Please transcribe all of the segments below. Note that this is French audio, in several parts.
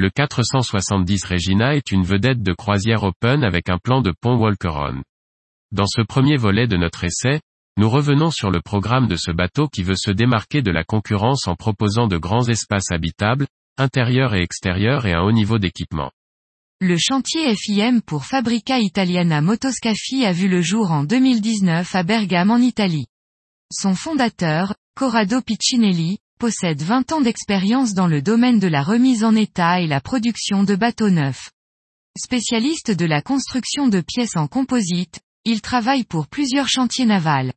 Le 470 Regina est une vedette de croisière open avec un plan de pont Walkeron. Dans ce premier volet de notre essai, nous revenons sur le programme de ce bateau qui veut se démarquer de la concurrence en proposant de grands espaces habitables, intérieurs et extérieurs et un haut niveau d'équipement. Le chantier FIM pour Fabrica Italiana Motoscafi a vu le jour en 2019 à Bergame en Italie. Son fondateur, Corrado Piccinelli, possède 20 ans d'expérience dans le domaine de la remise en état et la production de bateaux neufs. Spécialiste de la construction de pièces en composite, il travaille pour plusieurs chantiers navals.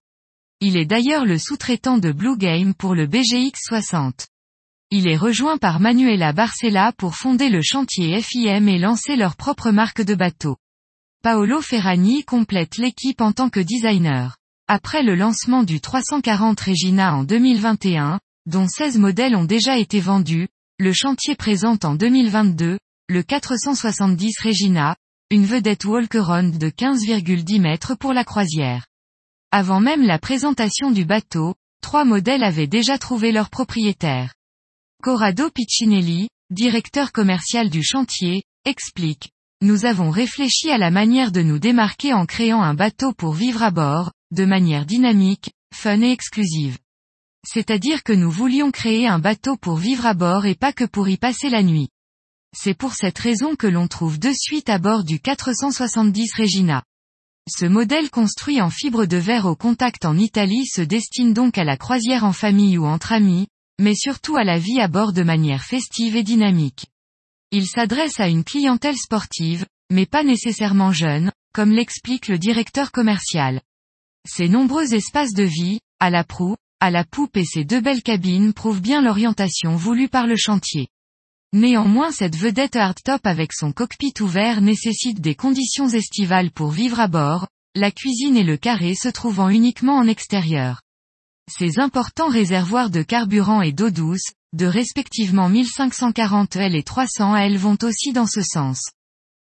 Il est d'ailleurs le sous-traitant de Blue Game pour le BGX 60. Il est rejoint par Manuela Barcella pour fonder le chantier FIM et lancer leur propre marque de bateaux. Paolo Ferragni complète l'équipe en tant que designer. Après le lancement du 340 Regina en 2021, dont 16 modèles ont déjà été vendus, le chantier présente en 2022, le 470 Regina, une vedette Walkeron de 15,10 mètres pour la croisière. Avant même la présentation du bateau, trois modèles avaient déjà trouvé leur propriétaire. Corrado Piccinelli, directeur commercial du chantier, explique. Nous avons réfléchi à la manière de nous démarquer en créant un bateau pour vivre à bord, de manière dynamique, fun et exclusive. C'est-à-dire que nous voulions créer un bateau pour vivre à bord et pas que pour y passer la nuit. C'est pour cette raison que l'on trouve de suite à bord du 470 Regina. Ce modèle construit en fibre de verre au contact en Italie se destine donc à la croisière en famille ou entre amis, mais surtout à la vie à bord de manière festive et dynamique. Il s'adresse à une clientèle sportive, mais pas nécessairement jeune, comme l'explique le directeur commercial. Ces nombreux espaces de vie, à la proue, à la poupe et ses deux belles cabines prouvent bien l'orientation voulue par le chantier. Néanmoins cette vedette hardtop avec son cockpit ouvert nécessite des conditions estivales pour vivre à bord, la cuisine et le carré se trouvant uniquement en extérieur. Ces importants réservoirs de carburant et d'eau douce, de respectivement 1540 L et 300 L vont aussi dans ce sens.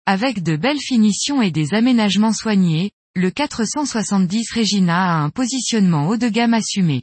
Avec de belles finitions et des aménagements soignés, le 470 Regina a un positionnement haut de gamme assumé.